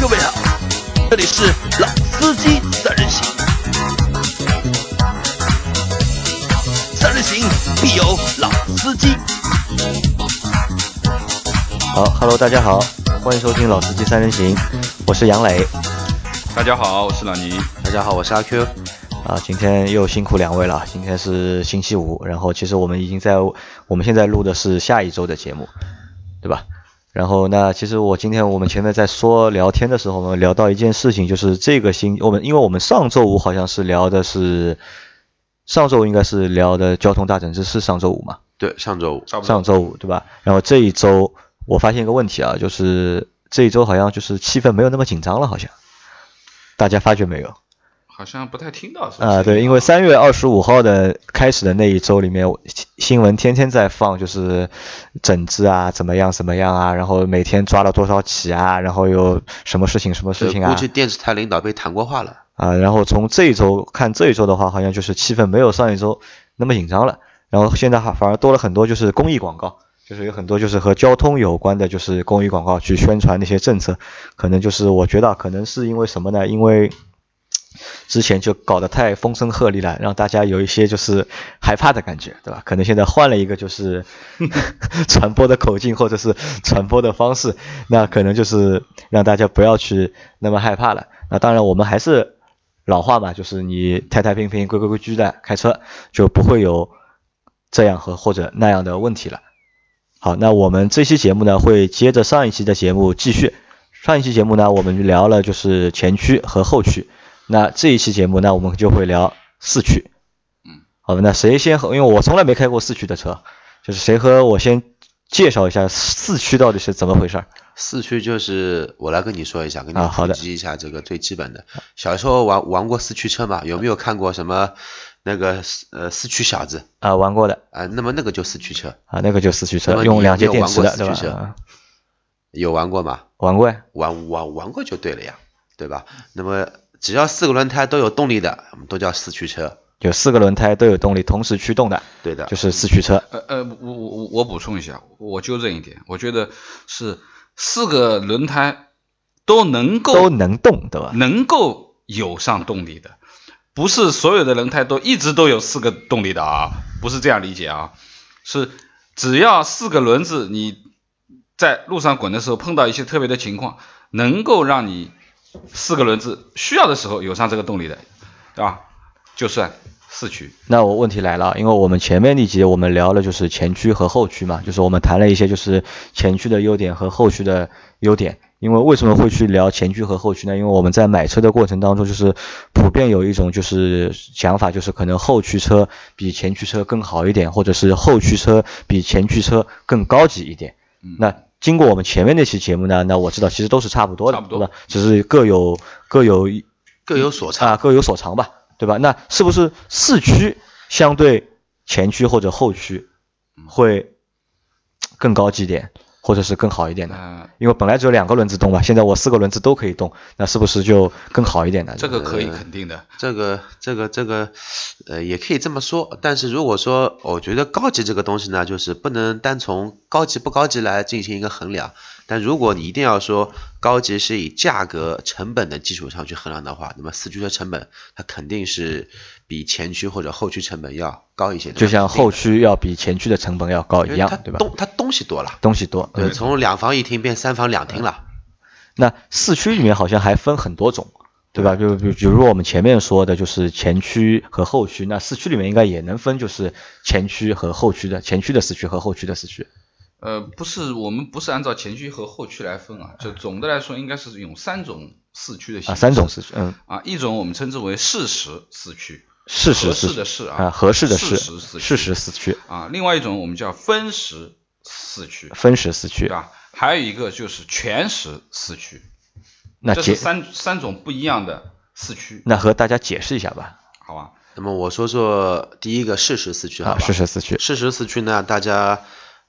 各位好，这里是老司机三人行，三人行必有老司机。好，Hello，大家好，欢迎收听老司机三人行，我是杨磊。大家好，我是老倪。大家好，我是阿 Q。啊，今天又辛苦两位了。今天是星期五，然后其实我们已经在我们现在录的是下一周的节目，对吧？然后那其实我今天我们前面在说聊天的时候，我们聊到一件事情，就是这个星我们因为我们上周五好像是聊的是上周应该是聊的交通大整治是上周五嘛？对，上周五，上周五对吧？然后这一周我发现一个问题啊，就是这一周好像就是气氛没有那么紧张了，好像大家发觉没有？好像不太听到是啊，对，因为三月二十五号的开始的那一周里面，新闻天天在放，就是整治啊，怎么样怎么样啊，然后每天抓了多少起啊，然后有什么事情什么事情啊。估计电视台领导被谈过话了。啊，然后从这一周看这一周的话，好像就是气氛没有上一周那么紧张了，然后现在还反而多了很多就是公益广告，就是有很多就是和交通有关的，就是公益广告去宣传那些政策，可能就是我觉得可能是因为什么呢？因为。之前就搞得太风声鹤唳了，让大家有一些就是害怕的感觉，对吧？可能现在换了一个就是 传播的口径或者是传播的方式，那可能就是让大家不要去那么害怕了。那当然，我们还是老话嘛，就是你太太平平、规规矩矩的开车，就不会有这样和或者那样的问题了。好，那我们这期节目呢，会接着上一期的节目继续。上一期节目呢，我们聊了就是前驱和后驱。那这一期节目，那我们就会聊四驱。嗯，好的，那谁先和？因为我从来没开过四驱的车，就是谁和我先介绍一下四驱到底是怎么回事？四驱就是我来跟你说一下，跟你普及一下这个最基本的。小时候玩玩过四驱车嘛？有没有看过什么那个呃四驱小子？啊，玩过的。啊，那么那个就四驱车。啊，那个就四驱车，用两节电池的，对吧？有玩过吗？玩过呀。玩玩玩过就对了呀，对吧？那么。只要四个轮胎都有动力的，我们都叫四驱车。就四个轮胎都有动力，同时驱动的，对的，就是四驱车。呃呃，我我我我补充一下，我纠正一点，我觉得是四个轮胎都能够都能动，对吧？能够有上动力的，不是所有的轮胎都一直都有四个动力的啊，不是这样理解啊，是只要四个轮子你在路上滚的时候碰到一些特别的情况，能够让你。四个轮子需要的时候有上这个动力的，对吧？就算四驱。那我问题来了，因为我们前面那节我们聊了就是前驱和后驱嘛，就是我们谈了一些就是前驱的优点和后驱的优点。因为为什么会去聊前驱和后驱呢？因为我们在买车的过程当中，就是普遍有一种就是想法，就是可能后驱车比前驱车更好一点，或者是后驱车比前驱车更高级一点。那经过我们前面那期节目呢，那我知道其实都是差不多的，对吧？只是各有各有各有所长啊，各有所长吧，对吧？那是不是四驱相对前驱或者后驱会更高级点？或者是更好一点的，因为本来只有两个轮子动嘛，现在我四个轮子都可以动，那是不是就更好一点呢？这个可以肯定的，这个这个这个，呃，也可以这么说。但是如果说我觉得高级这个东西呢，就是不能单从高级不高级来进行一个衡量。但如果你一定要说高级是以价格成本的基础上去衡量的话，那么四驱车成本它肯定是比前驱或者后驱成本要高一些。就像后驱要比前驱的成本要高一样，对吧？东它东西多了，东西多，对，从两房一厅变三房两厅了。那四驱里面好像还分很多种，对吧？就比比如我们前面说的就是前驱和后驱，那四驱里面应该也能分，就是前驱和后驱的，前驱的四驱和后驱的四驱。呃，不是，我们不是按照前驱和后驱来分啊，就总的来说应该是用三种四驱的形式。啊，三种四驱，嗯。啊，一种我们称之为适时四驱，适时四的适啊，合适的适，适时四驱。啊，另外一种我们叫分时四驱，分时四驱，对吧？还有一个就是全时四驱。那这是三三种不一样的四驱。那和大家解释一下吧。好吧。那么我说说第一个适时四驱，好吧？适时四驱。适时四驱呢，大家。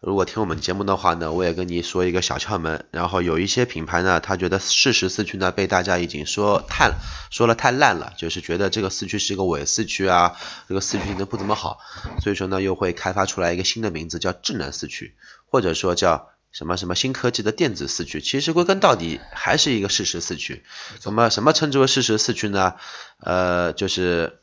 如果听我们节目的话呢，我也跟你说一个小窍门。然后有一些品牌呢，他觉得适时四驱呢被大家已经说太说了太烂了，就是觉得这个四驱是一个伪四驱啊，这个四驱性能不怎么好，所以说呢又会开发出来一个新的名字叫智能四驱，或者说叫什么什么新科技的电子四驱，其实归根到底还是一个适时四驱。什么什么称之为适时四驱呢？呃，就是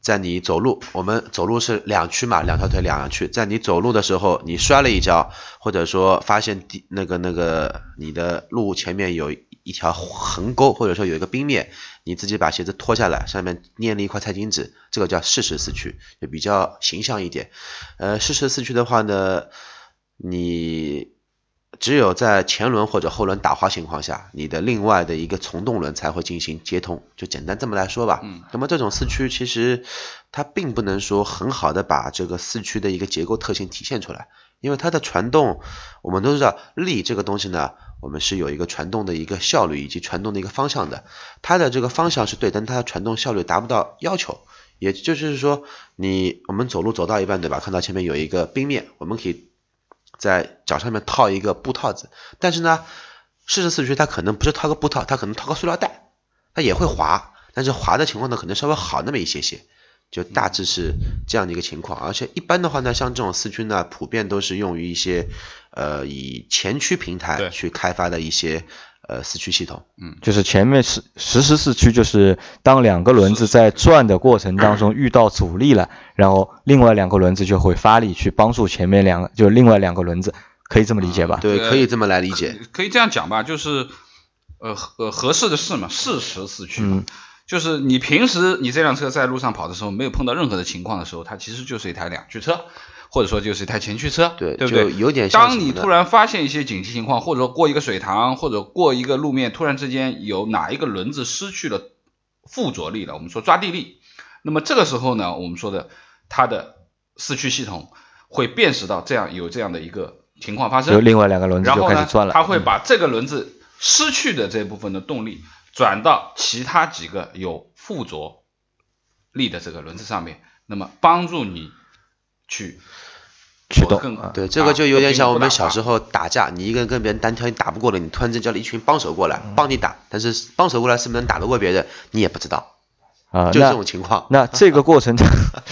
在你走路，我们走路是两驱嘛，两条腿两驱，在你走路的时候，你摔了一跤，或者说发现地那个那个你的路前面有一条横沟，或者说有一个冰面，你自己把鞋子脱下来，上面粘了一块菜巾纸，这个叫适时四驱，就比较形象一点。呃，适时四驱的话呢，你只有在前轮或者后轮打滑情况下，你的另外的一个从动轮才会进行接通，就简单这么来说吧。嗯。那么这种四驱其实它并不能说很好的把这个四驱的一个结构特性体现出来，因为它的传动，我们都知道力这个东西呢，我们是有一个传动的一个效率以及传动的一个方向的，它的这个方向是对，但它的传动效率达不到要求。也就是说，你我们走路走到一半，对吧？看到前面有一个冰面，我们可以在脚上面套一个布套子，但是呢，适时四驱它可能不是套个布套，它可能套个塑料袋，它也会滑，但是滑的情况呢，可能稍微好那么一些些，就大致是这样的一个情况。而且一般的话呢，像这种四驱呢，普遍都是用于一些呃以前驱平台去开发的一些呃四驱系统。嗯就是前面是实时四驱，就是当两个轮子在转的过程当中遇到阻力了，然后另外两个轮子就会发力去帮助前面两个，就另外两个轮子，可以这么理解吧？对，呃可以这么来理解。可以这样讲吧，就是呃呃合适的是嘛，适时四驱嘛。嗯就是你平时你这辆车在路上跑的时候，没有碰到任何的情况的时候，它其实就是一台两驱车，或者说就是一台前驱车，对对不对？有点像当你突然发现一些紧急情况，或者说过一个水塘，或者过一个路面，突然之间有哪一个轮子失去了附着力了，我们说抓地力，那么这个时候呢，我们说的它的四驱系统会辨识到这样有这样的一个情况发生，有另外两个轮子就然后开始转了。它会把这个轮子失去的这部分的动力转到其他几个有附着力的这个轮子上面，那么帮助你去去动对，这个就有点像我们小时候。打架，你一个人跟别人单挑，你打不过了，你突然间叫了一群帮手过来帮你打，但是帮手过来是不是能打得过别人，你也不知道，啊，就这种情况。那这个过程，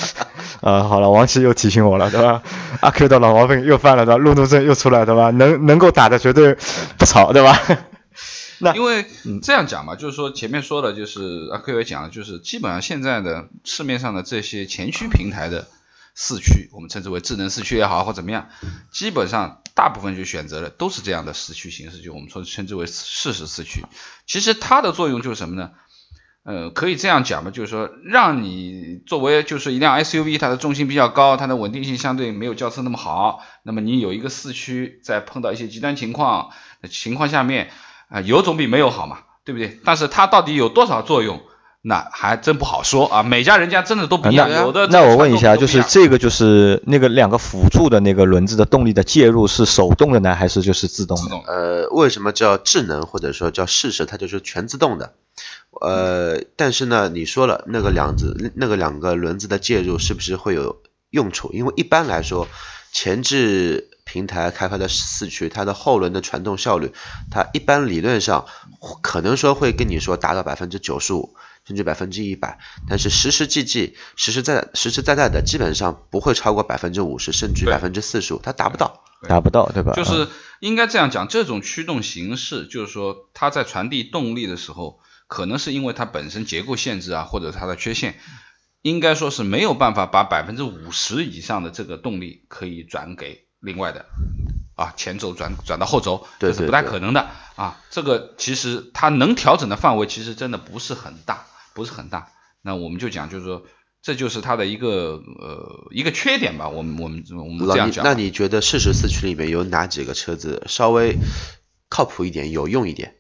呃，好了，王琦又提醒我了，对吧？阿 Q 的老毛病又犯了，对吧？路怒症又出来，对吧？能能够打的绝对不吵，对吧？那因为这样讲嘛，就是说前面说的，就是阿 Q 也讲了，就是基本上现在的市面上的这些前驱平台的四驱，我们称之为智能四驱也好或怎么样，基本上大部分就选择了都是这样的四驱形式，就我们说称之为适时四驱。其实它的作用就是什么呢？呃，可以这样讲吧，就是说让你作为就是一辆 SUV，它的重心比较高，它的稳定性相对没有轿车那么好，那么你有一个四驱，在碰到一些极端情况的情况下面。啊，有总比没有好嘛，对不对？但是它到底有多少作用，那还真不好说啊。每家人家真的都不一样，那有的那我问一下，就是这这个就是那个两个辅助的那个轮子的动力的介入是手动的呢，还是就是自动的？自动呃，为什么叫智能或者说叫适时？它就是全自动的。呃，但是呢，你说了那个两子那个两个轮子的介入是不是会有用处？因为一般来说，前置平台开发的四驱，它的后轮的传动效率，它一般理论上可能说会跟你说达到百分之九十五，甚至百分之一百，但是实实际际、实实在实实在在的，基本上不会超过百分之五十，甚至百分之四十五，它达不到。达不到，对吧？嗯就是应该这样讲，这种驱动形式，就是说它在传递动力的时候，可能是因为它本身结构限制啊，或者它的缺陷，应该说是没有办法把百分之五十以上的这个动力可以转给另外的啊前轴转转到后轴，对这是不太可能的啊。这个其实它能调整的范围其实真的不是很大，不是很大。那我们就讲，就是说。这就是它的一个呃一个缺点吧，我们我们我们这样讲。那你觉得适时四驱里面有哪几个车子稍微靠谱一点、有用一点？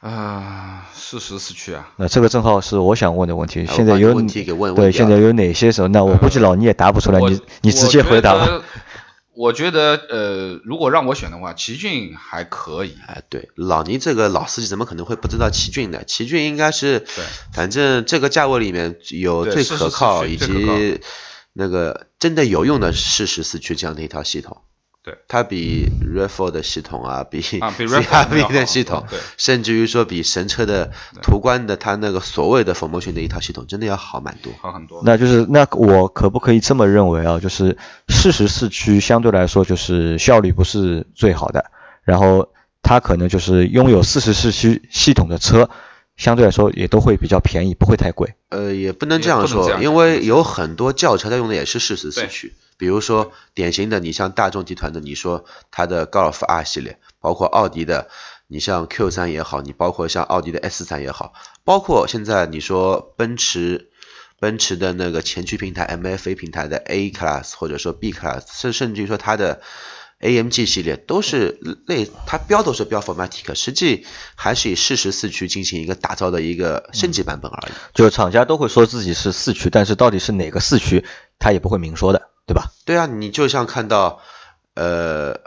啊，适时四驱啊，那这个正好是我想问的问题。现在有问题给问对，问对现在有哪些时候？那我估计老倪也答不出来，我你你直接回答吧。我觉得。呃，如果让我选的话，奇骏还可以。哎，对，老倪这个老司机怎么可能会不知道奇骏呢？奇骏应该是，对反正这个价位里面有最可靠以及那个真的有用的适时四驱这样的一套系统。对，它比 RAV4 的系统啊，比啊比 RAV4 要 CRV 的系统，对甚至于说比神车的途观的它那个所谓的 Formotion 的一套系统，真的要好蛮多。好很多。那就是那我可不可以这么认为啊？就是四十四驱相对来说就是效率不是最好的，然后它可能就是拥有四十四驱系统的车，相对来说也都会比较便宜，不会太贵。呃，也不能这样说，因为有很多轿车它用的也是适时四驱，比如说典型的，你像大众集团的，你说它的高尔夫 R 系列，包括奥迪的，你像 Q 三也好，你包括像奥迪的 S 三也好，包括现在你说奔驰。奔驰的那个前驱平台 MFA 平台的 A Class 或者说 B Class，甚甚至于说它的 AMG 系列都是类，它标都是标 Formatic，实际还是以适时四驱进行一个打造的一个升级版本而已。就是厂家都会说自己是四驱，但是到底是哪个四驱，他也不会明说的，对吧？对啊，你就像看到，呃，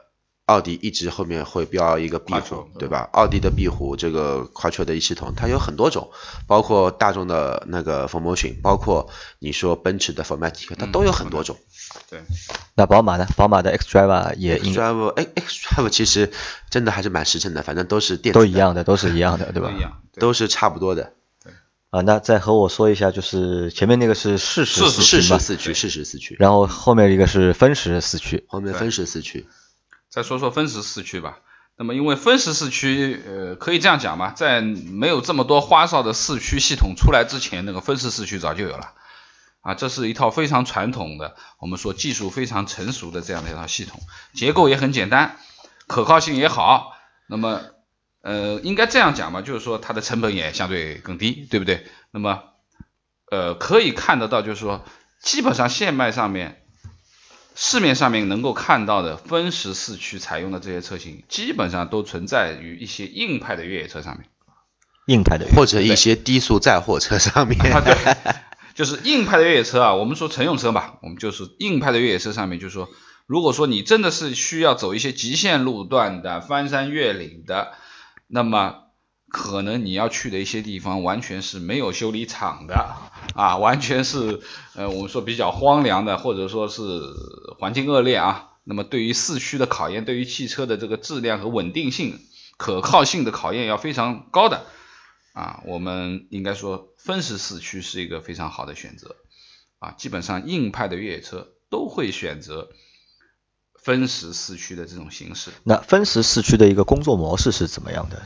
奥迪一直后面会标一个壁虎，对吧？奥迪的壁虎这个跨球的一系统，它有很多种，包括大众的那个 Formotion，包括你说奔驰的 Formatic，它都有很多种。对，那宝马呢？宝马的 X Drive 也 XDrive，哎，X Drive 其实真的还是蛮实诚的，反正都是电都一样的，都是一样的，对吧都是差不多的。啊，那再和我说一下，就是前面那个是适时适四驱嘛，时四驱，适时四驱，然后后面一个是分时四驱。后面分时四驱。再说说分时四驱吧。那么因为分时四驱，呃，可以这样讲嘛，在没有这么多花哨的四驱系统出来之前，那个分时四驱早就有了。啊，这是一套非常传统的，我们说技术非常成熟的这样的一套系统，结构也很简单，可靠性也好。那么，呃，应该这样讲嘛，就是说它的成本也相对更低，对不对？那么，呃，可以看得到，就是说，基本上现卖上面市面上面能够看到的分时四驱采用的这些车型，基本上都存在于一些硬派的越野车上面。硬派的或者一些低速载货车上面，啊，对，就是硬派的越野车啊，我们说乘用车吧，我们就是硬派的越野车上面，就是说，如果说你真的是需要走一些极限路段的、翻山越岭的，那么可能你要去的一些地方完全是没有修理厂的啊，完全是呃我们说比较荒凉的，或者说是环境恶劣啊。那么对于四驱的考验，对于汽车的这个质量和稳定性、可靠性的考验要非常高的。啊，我们应该说分时四驱是一个非常好的选择啊，基本上硬派的越野车都会选择分时四驱的这种形式。那分时四驱的一个工作模式是怎么样的？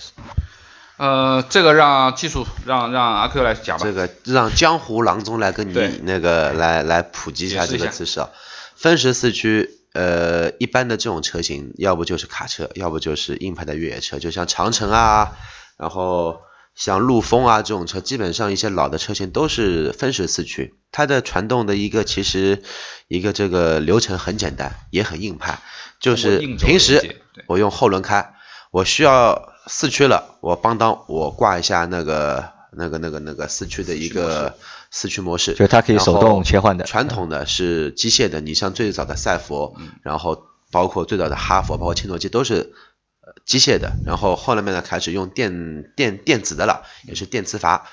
呃，这个让技术让让阿 Q 来讲吧。这个让江湖郎中来跟你那个来来普及一下这个姿势啊。分时四驱，呃，一般的这种车型，要不就是卡车，要不就是硬派的越野车，就像长城啊，然后像陆风啊这种车，基本上一些老的车型都是分时四驱。它的传动的一个其实一个这个流程很简单，也很硬派，就是平时我用后轮开，我需要四驱了，我帮当我挂一下那个那个那个那个四驱的一个四驱模式，就是它可以手动切换的。传统的是机械的，你像最早的赛佛，然后包括最早的哈佛，包括切诺基都是呃机械的，然后后来面呢开始用电电电子的了，也是电磁阀。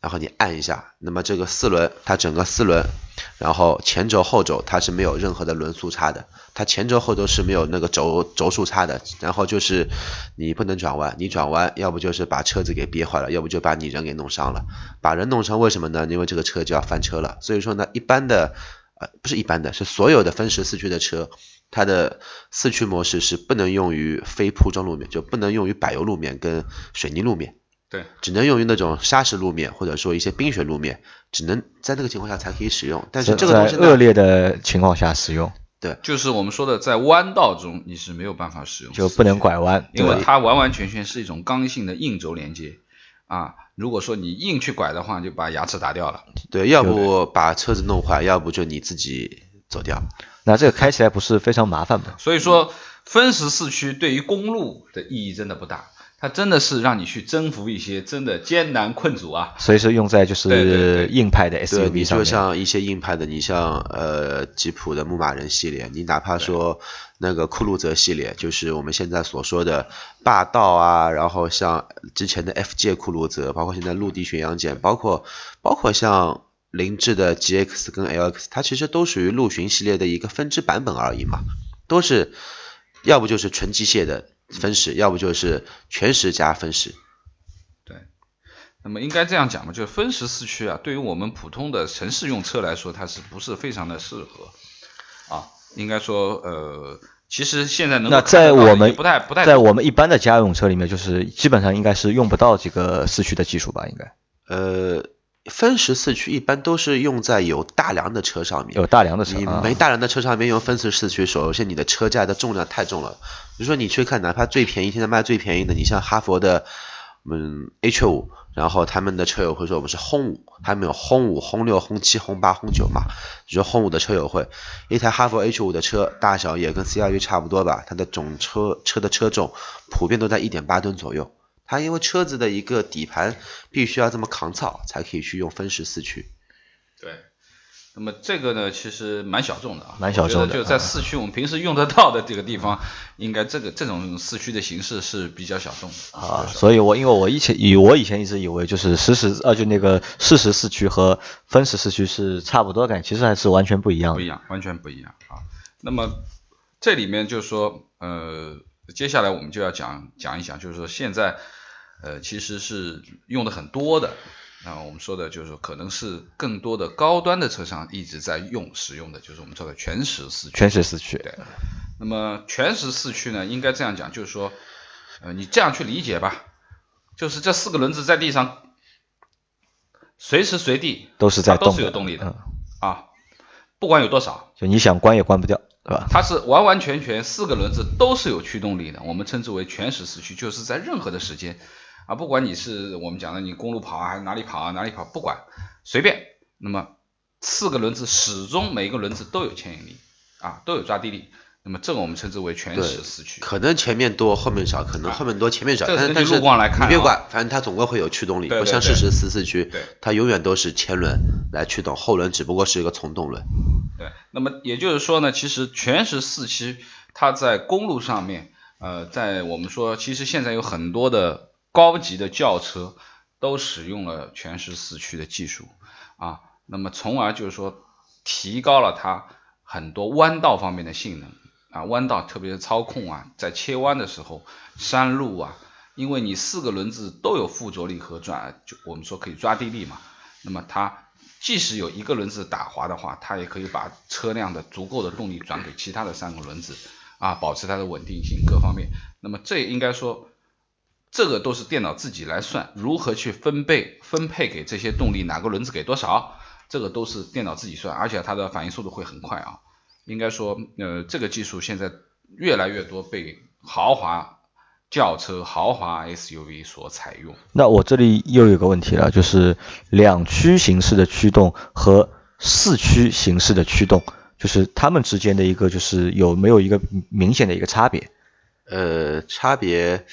然后你按一下，那么这个四轮它整个四轮，然后前轴后轴它是没有任何的轮速差的，它前轴后轴是没有那个轴轴数差的，然后就是你不能转弯，你转弯要不就是把车子给憋坏了，要不就把你人给弄伤了，把人弄伤为什么呢？因为这个车就要翻车了，所以说呢，一般的呃不是一般的，是所有的分时四驱的车，它的四驱模式是不能用于非铺装路面，就不能用于柏油路面跟水泥路面。对，只能用于那种砂石路面或者说一些冰雪路面，只能在那个情况下才可以使用。但是这个东西恶劣的情况下使用，对就是我们说的在弯道中你是没有办法使用，就不能，拐弯，因为它完完全全是一种刚性的硬轴连接啊。如果说你硬去拐的话，就把牙齿打掉了。对，要不把车子弄坏，要不就你自己走掉。那这个开起来不是非常麻烦吗？所以说，分时四驱对于公路的意义真的不大，它真的是让你去征服一些真的艰难困阻啊。所以说用在就是硬派的，SUV 你上面。就像一些硬派的，你像呃吉普的牧马人系列，你哪怕说那个酷路泽系列，就是我们现在所说的霸道啊，然后像之前的 FJ 酷路泽，包括现在陆地巡洋舰，包括包括像凌志的 GX 跟 LX，它其实都属于陆巡系列的一个分支版本而已嘛，都是要不就是纯机械的分时，要不就是全时加分时。对，那么应该这样讲嘛，就是分时四驱啊，对于我们普通的城市用车来说，它是不是非常的适合啊？应该说，呃，其实现在能那在我们不太不太在我们一般的家用车里面，就是基本上应该是用不到这个四驱的技术吧？应该呃，分时四驱一般都是用在有大梁的车上面。有大梁的车你啊没大梁的车上面用分时四驱，首先你的车架的重量太重了。比如说你去看，哪怕最便宜，现在卖最便宜的，你像哈佛的，嗯，H 五，然后他们的车友会说我们是轰五，他们有轰五、轰六、轰七、轰八、轰九嘛。比如说轰五的车友会，一台哈佛 H 五的车大小也跟 CRV 差不多吧，它的总车车的车重普遍都在一点八吨左右。它因为车子的一个底盘必须要这么抗造，才可以去用分时四驱。对，那么这个呢，其实蛮小众的啊，蛮小众的就在四驱我们平时用得到的这个地方，应该这个这种四驱的形式是比较小众的啊，所以我因为我以前以我以前一直以为就是实时呃就那个适时四驱和分时四驱是差不多的，其实还是完全不一样的。不一样，完全不一样啊。那么这里面就是说，呃，接下来我们就要讲讲一讲，就是说现在呃其实是用的很多的。那我们说的就是，可能是更多的高端的车上一直在用使用的，就是我们说的全时四驱。全时四驱，对。那么全时四驱呢，应该这样讲，就是说，呃，你这样去理解吧，就是这四个轮子在地上，随时随地都是在它都是有动力的、嗯啊，不管有多少，就你想关也关不掉，对吧？它是完完全全四个轮子都是有驱动力的，我们称之为全时四驱，就是在任何的时间啊，不管你是我们讲的你公路跑啊，还是哪里跑啊，哪里跑，不管随便，那么四个轮子始终每一个轮子都有牵引力啊，都有抓地力，那么这个我们称之为全时四驱。可能前面多后面少，可能后面多前面少，这个但是但是你别管，反正它总归会有驱动力，不像适时四四驱，它永远都是前轮来驱动，后轮只不过是一个从动轮。对，那么也就是说呢，其实全时四驱它在公路上面，呃，在我们说，其实现在有很多的高级的轿车都使用了全时四驱的技术啊，那么从而就是说提高了它很多弯道方面的性能啊，弯道特别是操控啊，在切弯的时候，山路啊，因为你四个轮子都有附着力和抓，就我们说可以抓地力嘛，那么它即使有一个轮子打滑的话，它也可以把车辆的足够的动力转给其他的三个轮子啊，保持它的稳定性各方面。那么这应该说，这个都是电脑自己来算，如何去分配分配给这些动力，哪个轮子给多少，这个都是电脑自己算，而且它的反应速度会很快啊。应该说，呃，这个技术现在越来越多被豪华轿车、豪华 SUV 所采用。那我这里又有个问题了，就是两驱形式的驱动和四驱形式的驱动，就是它们之间的一个就是有没有一个明显的一个差别？呃，差别，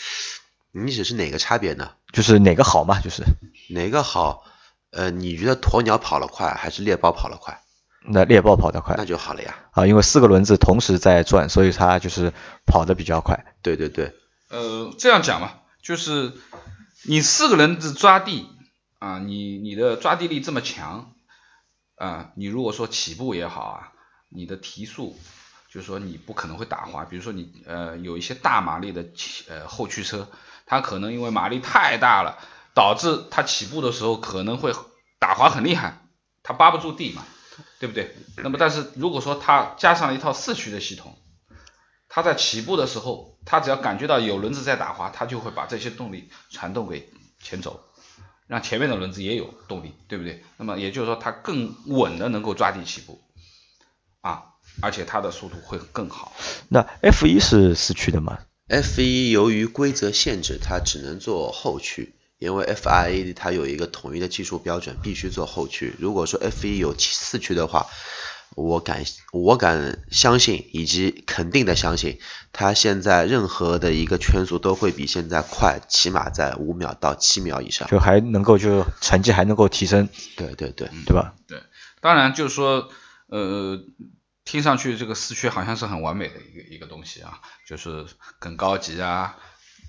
你指是哪个差别呢？就是哪个好嘛？就是哪个好？呃，你觉得鸵鸟跑得快还是猎豹跑得快？那猎豹跑得快那就好了呀。啊，因为四个轮子同时在转，所以它就是跑得比较快。对对对，呃，这样讲吧，就是你四个轮子抓地啊，你你的抓地力这么强啊，你如果说起步也好啊，你的提速，就是说你不可能会打滑。比如说你呃有一些大马力的呃后驱车，它可能因为马力太大了，导致它起步的时候可能会打滑很厉害，它扒不住地嘛，对不对？那么但是如果说它加上了一套四驱的系统，它在起步的时候，它只要感觉到有轮子在打滑，它就会把这些动力传动给前轴，让前面的轮子也有动力，对不对？那么也就是说，它更稳的能够抓地起步，啊，而且它的速度会更好。那 F 一是四驱的吗？F 一由于规则限制，它只能做后驱，因为 FIA 它有一个统一的技术标准，必须做后驱。如果说 F 一有四驱的话，我敢我敢相信以及肯定的相信，它现在任何的一个圈速都会比现在快，起码在五秒到七秒以上。就还能够就成绩还能够提升，对对对，对吧？对当然，就是说，呃，听上去这个四驱好像是很完美的一个一个东西啊，就是更高级啊，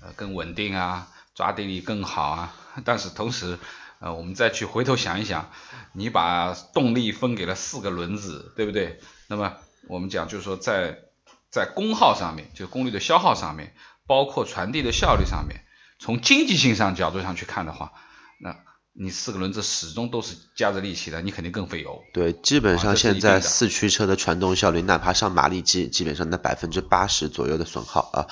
呃，更稳定啊，抓地力更好啊。但是同时，呃，我们再去回头想一想，你把动力分给了四个轮子，对不对？那么我们讲就是说在在功耗上面，就功率的消耗上面，包括传递的效率上面，从经济性上角度上去看的话，那你四个轮子始终都是加着力气的，你肯定更费油。对，基本啊上现在四驱车的传动效率，哪怕上马力机，基本上在百分之八十左右的损耗啊，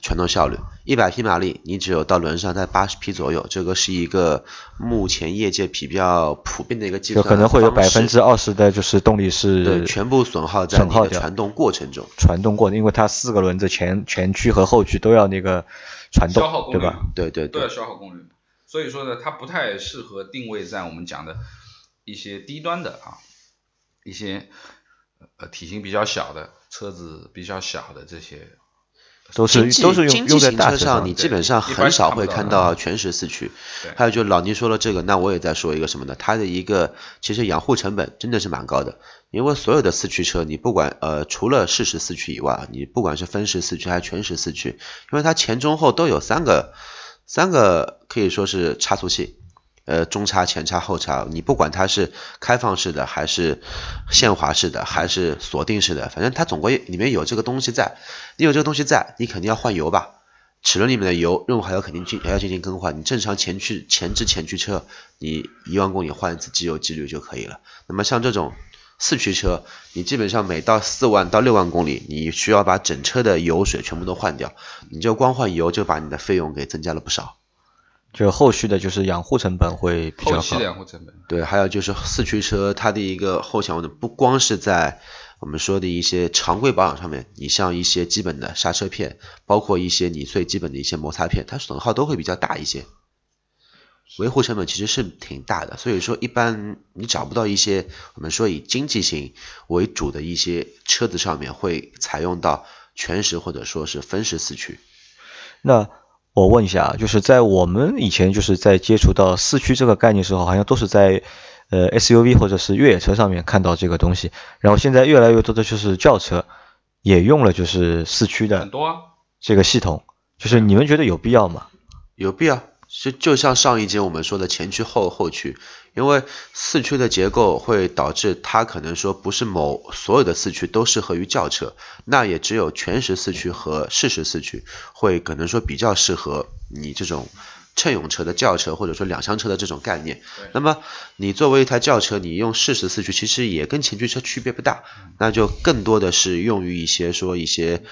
传动效率，一百匹马力，你只有到轮上在八十匹左右，这个是一个目前业界比较普遍的一个计就算可能会有百分之二十的就是动力对是全部损耗在损耗掉你的传动过程中。传动过的，因为它四个轮子前前驱和后驱都要那个传动消耗，功率对吧？对对对都要，消耗功率。所以说呢，它不太适合定位在我们讲的一些低端的啊，一些呃体型比较小的车子比较小的这些。都是都是用经济用在型车大车上你基本上很少会看到的看到全时四驱。还有就老倪说了这个，那我也再说一个什么呢？它的一个其实养护成本真的是蛮高的，因为所有的四驱车，你不管呃除了适时四驱以外，你不管是分时四驱还是全时四驱，因为它前中后都有三个三个可以说是差速器。呃，中差、前差、后差，你不管它是开放式的，还是限滑式的，还是锁定式的，反正它总归里面有这个东西在。你有这个东西在，你肯定要换油吧？齿轮里面的油任务还要肯定进还要进行更换。你正常前驱前置前驱车，你一万公里换一次机油机滤就可以了。那么像这种四驱车，你基本上每到四万到六万公里，你需要把整车的油水全部都换掉，你就光换油就把你的费用给增加了不少。就后续的就是养护成本会比较高后期的。养护成本。对，还有就是四驱车它的一个后强的，不光是在我们说的一些常规保养上面，你像一些基本的刹车片，包括一些你最基本的一些摩擦片，它损耗都会比较大一些，维护成本其实是挺大的。所以说，一般你找不到一些我们说以经济型为主的一些车子上面会采用到全时或者说是分时四驱。那我问一下啊，就是在我们以前就是在接触到四驱这个概念的时候，好像都是在呃 SUV 或者是越野车上面看到这个东西，然后现在越来越多的就是轿车也用了就是四驱的很多啊，这个系统，就是你们觉得有必要吗？有必要，就就像上一节我们说的前驱后后驱，因为四驱的结构会导致它可能说不是某所有的四驱都适合于轿车，那也只有全时四驱和适时四驱会可能说比较适合你这种乘用车的轿车或者说两厢车的这种概念。那么你作为一台轿车，你用适时四驱其实也跟前驱车区别不大，那就更多的是用于一些说一些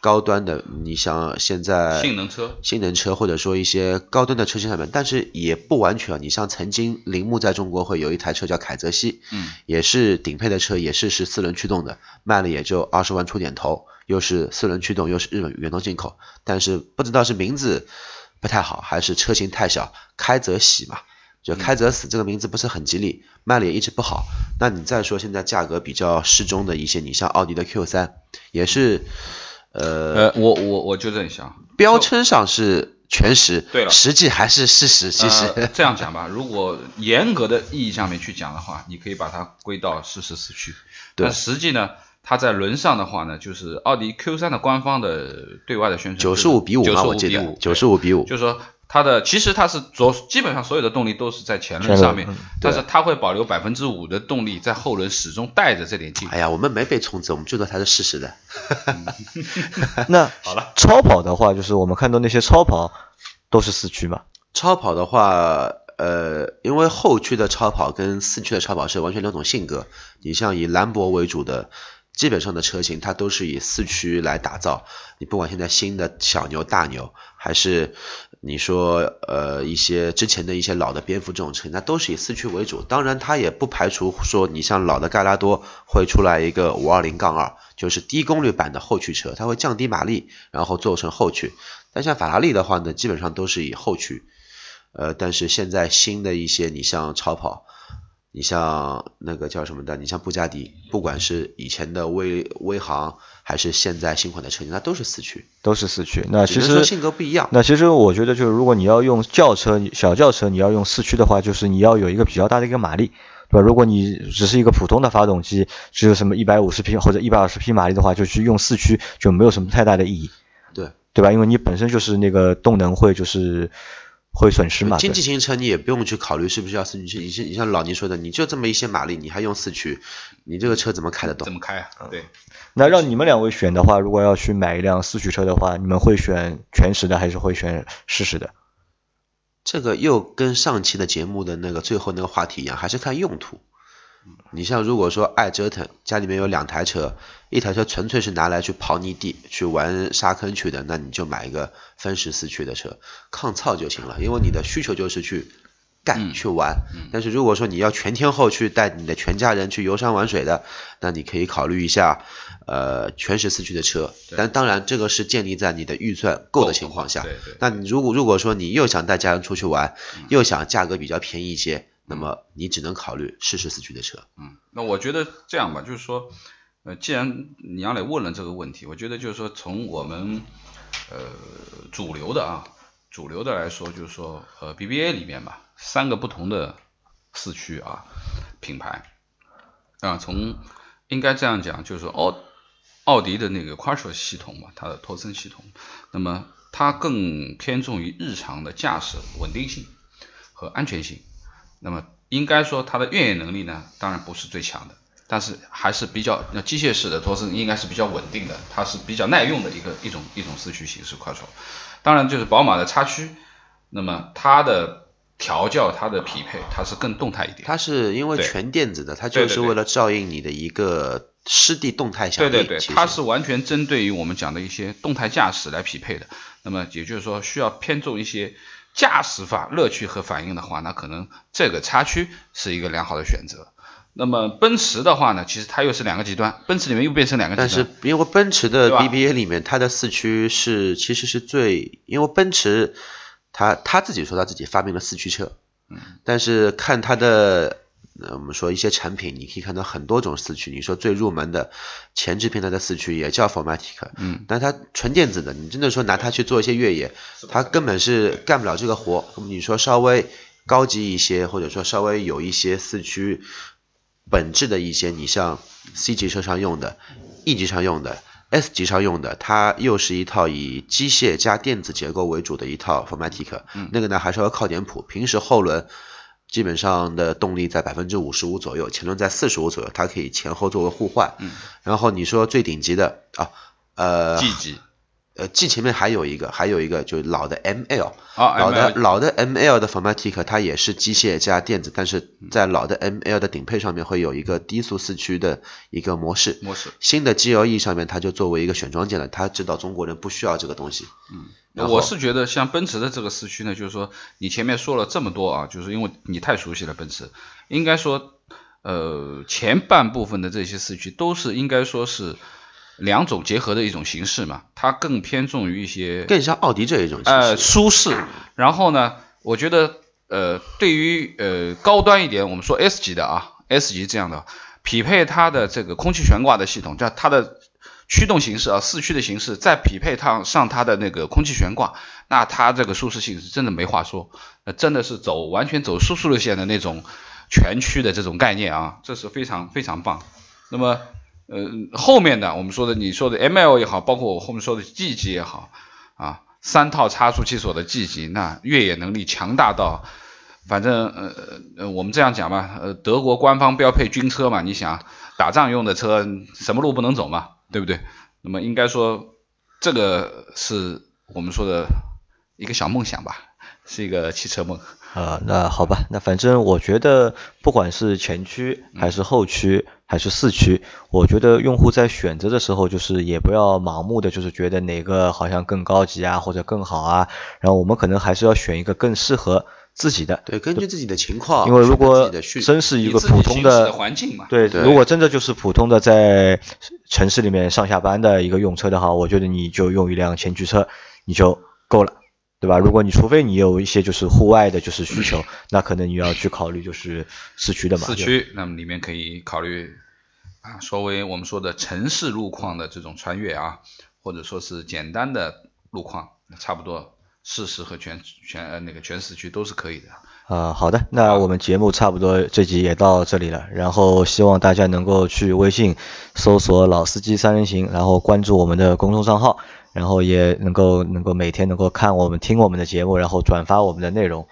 高端的，你像现在性能车性能车或者说一些高端的车型上面，但是也不完全。你像曾经铃木在中国会有一台车叫凯泽西，嗯，也是顶配的车，也是是四轮驱动的，卖了也就二十万出点头，又是四轮驱动，又是日本原装进口，但是不知道是名字不太好，还是车型太小，开则喜嘛。就开则死这个名字不是很吉利，卖了也一直不好。那你再说现在价格比较适中的一些，你像奥迪的 Q 三，也是，呃，呃，我我我纠正一下啊，标称上是全时，对了实际还是事实。其实、呃、这样讲吧，如果严格的意义上面去讲的话，你可以把它归到适时四驱。对但实际呢，它在轮上的话呢，就是奥迪 Q 3的官方的对外的宣传，九十五比五嘛，我记得九十，五比五。就是说它的其实它是所基本上所有的动力都是在前轮上面嗯，但是它会保留百分之五的动力在后轮始终带着这点劲。哎呀，我们没被冲走，我们最多它是事实的。那好了，超跑的话，就是我们看到那些超跑都是四驱嘛，超跑的话，呃，因为后驱的超跑跟四驱的超跑是完全两种性格。你像以兰博为主的，基本上的车型它都是以四驱来打造。你不管现在新的小牛、大牛，还是你说呃一些之前的一些老的蝙蝠这种车，那都是以四驱为主。当然，它也不排除说你像老的盖拉多会出来一个五二零杠二，就是低功率版的后驱车，它会降低马力，然后做成后驱。但像法拉利的话呢，基本上都是以后驱。呃，但是现在新的一些，你像超跑，你像那个叫什么的，你像布加迪，不管是以前的威威航，还是现在新款的车型，它都是四驱，都是四驱。那其实性格不一样。那其实我觉得，就是如果你要用轿车、小轿车，你要用四驱的话，就是你要有一个比较大的一个马力，对吧？如果你只是一个普通的发动机，只有什么一百五十匹或者一百二十匹马力的话，就去用四驱就没有什么太大的意义，对对吧？因为你本身就是那个动能会就是会损失嘛。经济型车你也不用去考虑是不是要四驱车，你像你像老倪说的，你就这么一些马力，你还用四驱，你这个车怎么开得动？怎么开啊？对，那让你们两位选的话，如果要去买一辆四驱车的话，你们会选全时的还是会选适时的？这个又跟上期的节目的那个最后那个话题一样，还是看用途。你像如果说爱折腾，家里面有两台车，一台车纯粹是拿来去刨泥地、去玩沙坑去的，那你就买一个分时四驱的车，抗操就行了，因为你的需求就是去干、嗯去玩。但是如果说你要全天候去带你的全家人去游山玩水的，那你可以考虑一下呃全时四驱的车。但当然这个是建立在你的预算够的情况下。对对。那你如果如果说你又想带家人出去玩，又想价格比较便宜一些，那么你只能考虑适时四驱的车。嗯，那我觉得这样吧，就是说，呃，既然杨磊问了这个问题，我觉得就是说，从我们呃主流的啊，主流的来说，就是说，呃，BBA 里面吧，三个不同的四驱啊品牌啊，从应该这样讲，就是说奥奥迪的那个 Quattro 系统嘛，它的托森系统，那么它更偏重于日常的驾驶稳定性和安全性。那么应该说它的越野能力呢，当然不是最强的，但是还是比较那机械式的托森应该是比较稳定的，它是比较耐用的一个一种一种四驱形式 Quattro。当然就是宝马的叉驱，那么它的调教、它的匹配，它是更动态一点。它是因为全电子的，它就是为了照应你的一个湿地动态响应。对对对，它是完全针对于我们讲的一些动态驾驶来匹配的。那么也就是说，需要偏重一些驾驶法乐趣和反应的话，那可能这个叉区是一个良好的选择。那么奔驰的话呢，其实它又是两个极端，奔驰里面又变成两个极但。是因为奔驰的 BBA 里面，它的四驱是其实是最，因为奔驰它他自己说他自己发明了四驱车，嗯，但是看它的。呃，我们说一些产品，你可以看到很多种四驱。你说最入门的前置平台的四驱也叫 Formatic，嗯，但它纯电子的，你真的说拿它去做一些越野，它根本是干不了这个活。那么你说稍微高级一些，或者说稍微有一些四驱本质的一些，你像 C 级车上用的、E 级上用的、S 级上用的，它又是一套以机械加电子结构为主的一套 Formatic，、那个呢还是要靠点谱。平时后轮基本上的动力在百分之五十五左右，前轮在四十五左右，它可以前后作为互换。嗯，然后你说最顶级的啊，呃 G 级呃 G 前面还有一个，还有一个就是老的 ML，啊，老的 ML 老的 ML 的 Formatic 它也是机械加电子，但是在老的 ML 的顶配上面会有一个低速四驱的一个模式。模式。新的 GLE 上面它就作为一个选装件了，它知道中国人不需要这个东西。然后我是觉得像奔驰的这个四驱呢，就是说你前面说了这么多啊，就是因为你太熟悉了奔驰，应该说，呃，前半部分的这些四驱都是应该说是两种结合的一种形式嘛，它更偏重于一些更像奥迪这一种呃。舒适，然后呢，我觉得呃对于呃高端一点，我们说 S 级的啊，S 级这样的匹配它的这个空气悬挂的系统，叫它的驱动形式啊，四驱的形式，再匹配它上它的那个空气悬挂，那它这个舒适性是真的没话说，呃，真的是走完全走舒适路线的那种全驱的这种概念啊，这是非常非常棒。那么呃后面的我们说的你说的 ML 也好，包括我后面说的 G 级也好啊，三套差速器锁的 G 级，那越野能力强大到。反正呃呃，我们这样讲吧，呃，德国官方标配军车嘛，你想打仗用的车，什么路不能走嘛，对不对？那么应该说，这个是我们说的一个小梦想吧，是一个汽车梦。啊，那好吧，那反正我觉得不管是前驱还是后驱还是四驱，我觉得用户在选择的时候，就是也不要盲目的就是觉得哪个好像更高级啊或者更好啊，然后我们可能还是要选一个更适合自己的。对，根据自己的情况，因为如果真是一个普通的的环境嘛，对，对。如果真的就是普通的在城市里面上下班的一个用车的话，我觉得你就用一辆前驱车你就够了，对吧？如果你除非你有一些就是户外的就是需求，那可能你要去考虑就是四驱的嘛。就四驱，那么里面可以考虑啊，稍微我们说的城市路况的这种穿越啊，或者说是简单的路况，差不多市市和全全呃那个全市区都是可以的。啊，好的，那我们节目差不多这集也到这里了，然后希望大家能够去微信搜索“老司机三人行”，然后关注我们的公众账号，然后也能够能够每天能够看我们听我们的节目，然后转发我们的内容，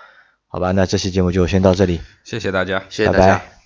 好吧？那这期节目就先到这里，谢谢大家。谢谢大拜拜家。